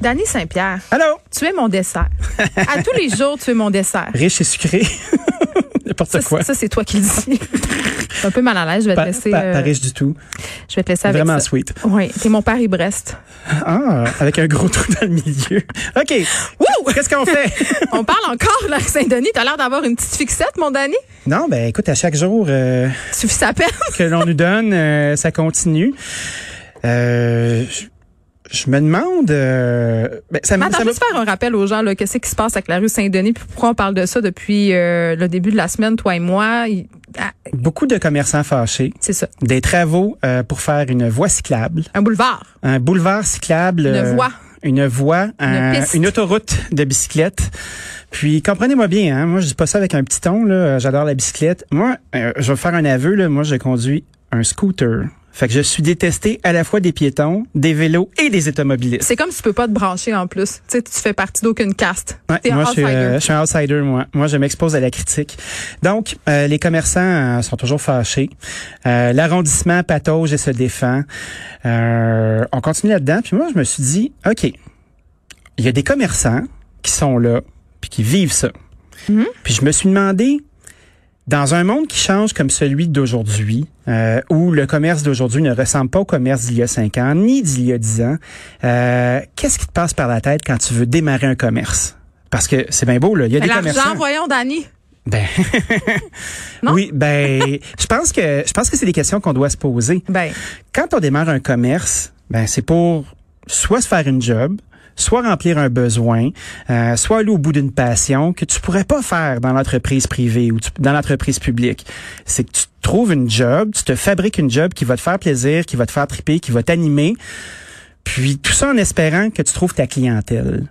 Danny Saint-Pierre. Allô? Tu es mon dessert. à tous les jours, tu es mon dessert. Riche et sucré. N'importe quoi. ça, c'est toi qui le dis. Je suis un peu mal à l'aise. Je vais te laisser. pas- euh, riche du tout. je vais te laisser avec Vraiment ça. sweet. Oui, t'es mon Paris-Brest. Ah, avec un gros trou dans le milieu. OK. Wouh! Qu'est-ce qu'on fait? On parle encore, là, Saint-Denis. T'as l'air d'avoir une petite fixette, mon Danny? non, ben écoute, à chaque jour euh, Suffit sa peine? que l'on nous donne, euh, ça continue. Euh, je- je me demande... euh, ben, ça, attends, ça juste faire un rappel aux gens, là, qu'est-ce qui se passe avec la rue Saint-Denis, puis pourquoi on parle de ça depuis euh, le début de la semaine, toi et moi? Ah, beaucoup de commerçants fâchés. c'est ça. Des travaux euh, pour faire une voie cyclable. Un boulevard. Un boulevard cyclable. Une euh, voie. Une voie. un- piste. une autoroute de bicyclette. Puis comprenez-moi bien, hein, moi je dis pas ça avec un petit ton, là, j'adore la bicyclette. Moi, euh, je vais faire un aveu, là, moi je conduis un scooter. Fait que je suis détesté à la fois des piétons, des vélos et des automobilistes. C'est comme si tu peux pas te brancher en plus. Tu sais, tu fais partie d'aucune caste. Ouais, T'es moi, je suis, outsider. euh, je suis un outsider, moi. Moi, je m'expose à la critique. Donc, euh, les commerçants euh, sont toujours fâchés. Euh, L'arrondissement patauge et se défend. Euh, on continue là-dedans. Puis moi, je me suis dit, OK, il y a des commerçants qui sont là, puis qui vivent ça. Mhm. Puis je me suis demandé, dans un monde qui change comme celui d'aujourd'hui, euh, où le commerce d'aujourd'hui ne ressemble pas au commerce d'il y a cinq ans, ni d'il y a dix ans, euh, qu'est-ce qui te passe par la tête quand tu veux démarrer un commerce? Parce que c'est bien beau, là. Il y a Mais des commerçants. voyons, Danny. Ben, Non? oui, ben, je pense que je pense que c'est des questions qu'on doit se poser. Ben, Quand on démarre un commerce, ben c'est pour soit se faire une job, soit remplir un besoin, euh, soit aller au bout d'une passion que tu pourrais pas faire dans l'entreprise privée ou dans l'entreprise publique. C'est que tu trouves une job, tu te fabriques une job qui va te faire plaisir, qui va te faire triper, qui va t'animer. Puis tout ça en espérant que tu trouves ta clientèle.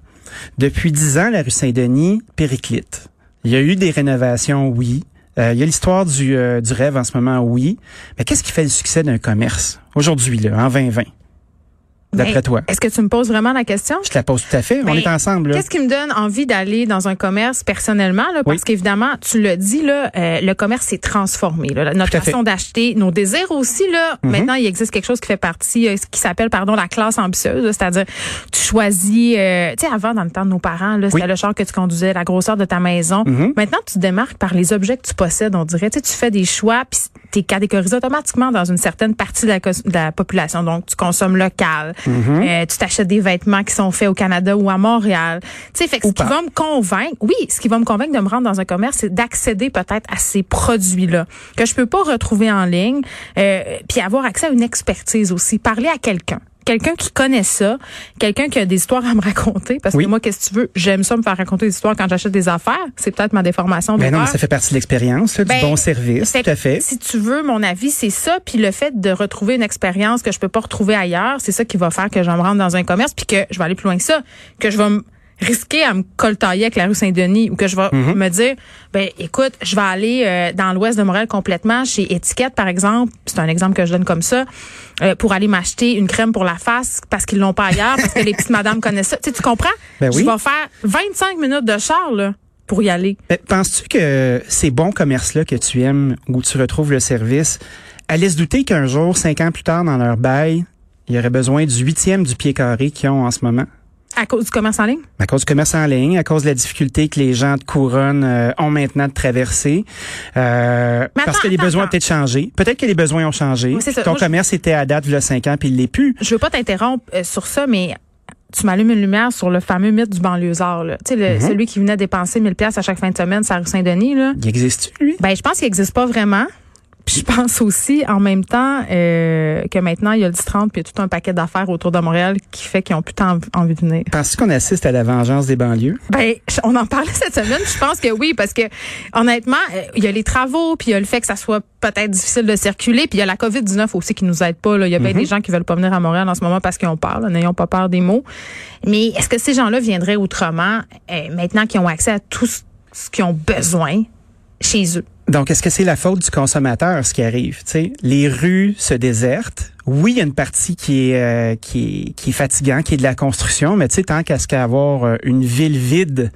Depuis dix ans, la rue Saint-Denis périclite. Il y a eu des rénovations, oui. Euh, il y a l'histoire du, euh, du rêve en ce moment, oui. Mais qu'est-ce qui fait le succès d'un commerce aujourd'hui, là, en 2020? D'après toi? Est-ce que tu me poses vraiment la question? Je te la pose tout à fait. On est ensemble. Qu'est-ce qui me donne envie d'aller dans un commerce personnellement? Là, parce Oui. qu'évidemment, tu le dis, là, euh, le commerce s'est transformé. Là, notre façon d'acheter, nos désirs aussi. Là, Mhm. Maintenant, il existe quelque chose qui fait partie, euh, qui s'appelle pardon la classe ambitieuse. C'est-à-dire, tu choisis... euh, tu sais, avant, dans le temps de nos parents, c'était Oui. le char que tu conduisais, la grosseur de ta maison. Mhm. Maintenant, tu te démarques par les objets que tu possèdes, on dirait. Tu sais, tu fais des choix, puis tu es catégorisé automatiquement dans une certaine partie de la, de la population. Donc, tu consommes local. Mhm. Euh, tu t'achètes des vêtements qui sont faits au Canada ou à Montréal. Tu sais, fait que ce qui va me convaincre, oui, ce qui va me convaincre de me rendre dans un commerce, c'est d'accéder peut-être à ces produits-là que je peux pas retrouver en ligne, euh, puis avoir accès à une expertise aussi, parler à quelqu'un. Quelqu'un qui connaît ça, quelqu'un qui a des histoires à me raconter, parce Oui. que moi, qu'est-ce que tu veux, j'aime ça me faire raconter des histoires quand j'achète des affaires. C'est peut-être ma déformation de Ben non, mais ça fait partie de l'expérience, Ben, du bon service, tout à fait. Si tu veux, mon avis, c'est ça. Puis le fait de retrouver une expérience que je peux pas retrouver ailleurs, c'est ça qui va faire que je me rendre dans un commerce, puis que je vais aller plus loin que ça, que je vais me risquer à me coltailler avec la rue Saint-Denis ou que je vais Mhm. me dire ben écoute je vais aller euh, dans l'ouest de Montréal complètement chez Étiquette par exemple c'est un exemple que je donne comme ça euh, pour aller m'acheter une crème pour la face parce qu'ils l'ont pas ailleurs parce que les petites madames connaissent ça tu sais tu comprends? Ben je oui. vais faire 25 minutes de char là pour y aller Ben, Penses-tu que ces bons commerces-là que tu aimes, où tu retrouves le service, allaient se douter qu'un jour, cinq ans plus tard, dans leur bail, il y aurait besoin du huitième du pied carré qu'ils ont en ce moment? À cause du commerce en ligne? À cause du commerce en ligne, à cause de la difficulté que les gens de couronne euh, ont maintenant de traverser, euh, parce que les attends, besoins ont peut-être changé. Peut-être que les besoins ont changé. Oui, ça. Ton Moi, je- commerce était à date il y a cinq ans puis il l'est plus. je veux pas t'interrompre euh, sur ça, mais tu m'allumes une lumière sur le fameux mythe du banlieusard. Là. Tu sais, le- celui qui venait dépenser 1000 pièces à chaque fin de semaine sur la rue Saint-Denis. Là. Il existe lui? Ben, je pense qu'il n'existe pas vraiment. Puis je pense aussi, en même temps, euh, que maintenant, il y a le 10-30 puis il y a tout un paquet d'affaires autour de Montréal qui fait qu'ils ont plus tant envie- de venir. Penses-tu qu'on assiste à la vengeance des banlieues? Ben, on en parlait cette semaine. Je pense que oui, parce que honnêtement, euh, il y a les travaux, puis il y a le fait que ça soit peut-être difficile de circuler, puis il y a la COVID-19 aussi qui nous aide pas. Là. Il y a bien des gens qui veulent pas venir à Montréal en ce moment parce qu'ils ont peur. N'ayons pas peur des mots. Mais est-ce que ces gens-là viendraient autrement euh, maintenant qu'ils ont accès à tout ce qu'ils ont besoin chez eux? Donc, est-ce que c'est la faute du consommateur, ce qui arrive? Tu sais, les rues se désertent. Oui, il y a une partie qui est, euh, qui est, qui qui est de la construction, mais tu sais, tant qu'à ce qu'à avoir euh, une ville vide,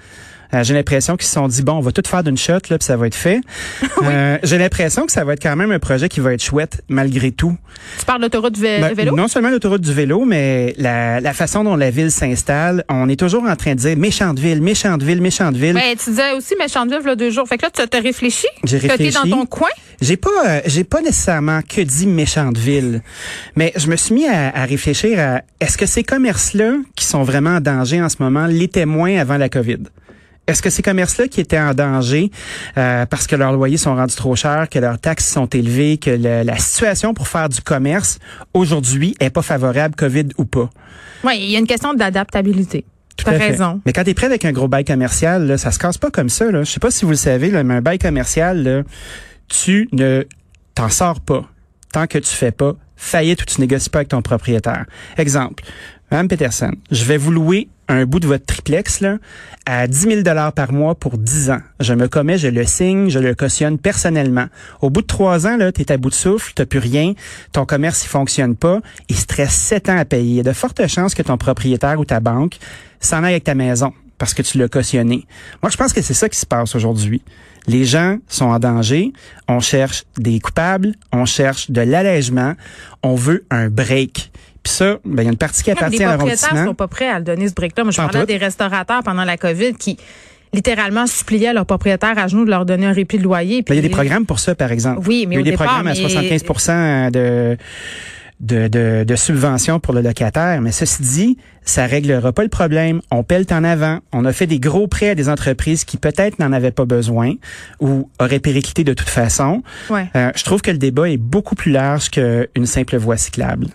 Euh, j'ai l'impression qu'ils se sont dit, bon, on va tout faire d'une shot, là, puis ça va être fait. Euh, j'ai l'impression que ça va être quand même un projet qui va être chouette, malgré tout. Tu parles d'autoroute vé Ben, vélo? Non seulement l'autoroute du vélo, mais la, la façon dont la ville s'installe, on est toujours en train de dire méchante ville, méchante ville, méchante ville. Ben, tu disais aussi Méchandeville, là, deux jours. Fait que là, tu as réfléchi? J'ai réfléchi. dans ton coin? J'ai pas, euh, j'ai pas nécessairement que dit méchante ville, mais je me suis mis à, à réfléchir à est-ce que ces commerces-là qui sont vraiment en danger en ce moment l'étaient moins avant la COVID? Est-ce que ces commerces-là qui étaient en danger euh, parce que leurs loyers sont rendus trop chers, que leurs taxes sont élevées, que le- la situation pour faire du commerce aujourd'hui est pas favorable, COVID ou pas? Oui, il y a une question d'adaptabilité. Tu as Tout à fait. raison. Mais quand tu es prêt avec un gros bail commercial, là, ça se casse pas comme ça. Là. Je sais pas si vous le savez, là, mais un bail commercial, là, tu ne t'en sors pas tant que tu fais pas faillite ou tu négocies pas avec ton propriétaire. Exemple, Mme Peterson, je vais vous louer un bout de votre triplex là, à 10 000 par mois pour 10 ans. Je me commets, je le signe, je le cautionne personnellement. Au bout de trois ans, tu es à bout de souffle, tu plus rien, ton commerce il fonctionne pas, il se reste 7 ans à payer. Il y a de fortes chances que ton propriétaire ou ta banque s'en aille avec ta maison parce que tu l'as cautionné. Moi, je pense que c'est ça qui se passe aujourd'hui. Les gens sont en danger, on cherche des coupables, on cherche de l'allègement, on veut un break. Puis ça, ben, il y a une partie qui appartient les à propriétaires l'arrondissement. sont pas prêts à le donner ce break-là. Moi, je parlais des restaurateurs pendant la COVID qui littéralement suppliaient leurs propriétaires à genoux de leur donner un répit de loyer. Ben, il y a des programmes pour ça, par exemple. Oui, mais il y a au des départ, programmes à mais- 75 de, de, de, de subventions pour le locataire. Mais ceci dit, ça réglera pas le problème. On pèle en avant. On a fait des gros prêts à des entreprises qui peut-être n'en avaient pas besoin ou auraient périclité de toute façon. Ouais. Euh, je trouve que le débat est beaucoup plus large qu'une simple voie cyclable.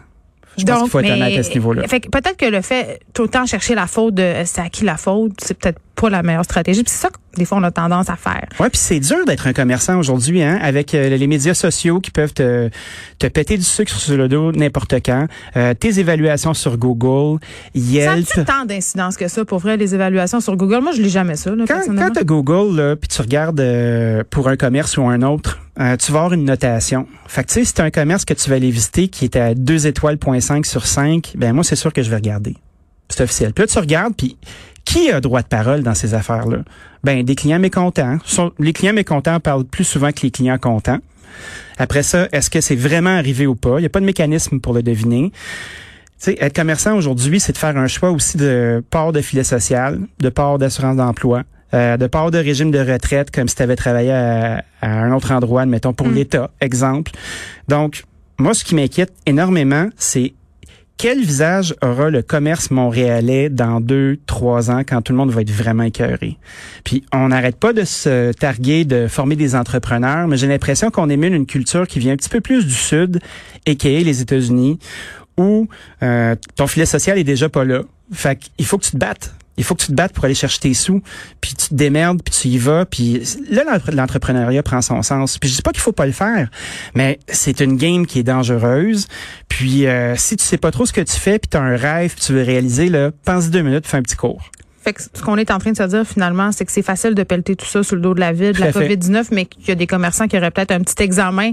Je pense qu'il faut être mais- honnête à ce niveau-là. Fait que peut-être que le fait tout le temps chercher la faute de euh, c'est à qui la faute, c'est peut-être pas la meilleure stratégie. Puis c'est ça que des fois on a tendance à faire. Ouais, puis c'est dur d'être un commerçant aujourd'hui, hein, avec euh, les médias sociaux qui peuvent te, te péter du sucre sur le dos n'importe quand, euh, tes évaluations sur Google, Ça Yelp. a-tu tant d'incidence que ça pour vrai les évaluations sur Google? Moi, je lis jamais ça. Là, Quand, quand tu Google, là, puis tu regardes euh, pour un commerce ou un autre, euh, tu vas avoir une notation. Fait que tu sais, si tu un commerce que tu vas aller visiter qui est à 2 étoiles, point 5 sur 5, ben moi, c'est sûr que je vais regarder. C'est officiel. Puis là, tu regardes, puis qui a droit de parole dans ces affaires-là? Ben, des clients mécontents. Les clients mécontents parlent plus souvent que les clients contents. Après ça, est-ce que c'est vraiment arrivé ou pas? Il n'y a pas de mécanisme pour le deviner. Tu sais, être commerçant aujourd'hui, c'est de faire un choix aussi de part de filet social, de part d'assurance d'emploi, euh, de part de régime de retraite, comme si tu avais travaillé à, à un autre endroit, mettons pour Mm. l'État, exemple. Donc, moi, ce qui m'inquiète énormément, c'est quel visage aura le commerce montréalais dans deux, trois ans quand tout le monde va être vraiment écœuré? Puis on n'arrête pas de se targuer de former des entrepreneurs, mais j'ai l'impression qu'on émule une culture qui vient un petit peu plus du Sud, a.k.a. les États-Unis, où euh, ton filet social est déjà pas là. Fait qu'il faut que tu te battes. Il faut que tu te battes pour aller chercher tes sous, puis tu te démerdes, puis tu y vas, puis là l'entre- l'entrepreneuriat prend son sens. Puis je dis pas qu'il faut pas le faire, mais c'est une game qui est dangereuse. Puis euh, si tu sais pas trop ce que tu fais, puis tu as un rêve, puis tu veux réaliser là, pense deux minutes, fais un petit cours. Fait que ce qu'on est en train de se dire finalement, c'est que c'est facile de pelleter tout ça sur le dos de la ville, de la à fait. COVID-19, mais qu'il y a des commerçants qui auraient peut-être un petit examen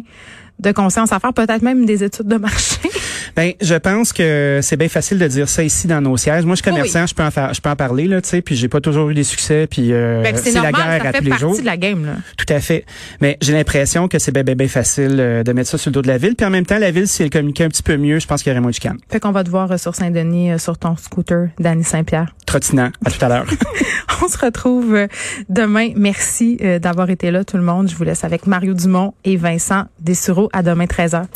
de conscience à faire, peut-être même des études de marché. Ben, je pense que c'est bien facile de dire ça ici dans nos sièges. Moi, je suis Oui, commerçant, je peux en faire, je peux en parler là, tu sais, puis j'ai pas toujours eu des succès, puis euh, que c'est la guerre ça à fait tous les jours. de la game. Là. Tout à fait. Mais j'ai l'impression que c'est bien, bien, bien facile euh, de mettre ça sur le dos de la ville. Puis en même temps, la ville, si elle communiquait un petit peu mieux, je pense qu'il y aurait moins de chicanes. Fait qu'on va te voir euh, sur Saint-Denis euh, sur ton scooter, Danny Saint-Pierre. Trottinant. À tout à l'heure. On se retrouve demain. Merci d'avoir été là, tout le monde. Je vous laisse avec Mario Dumont et Vincent Dessureau. À demain, 13h.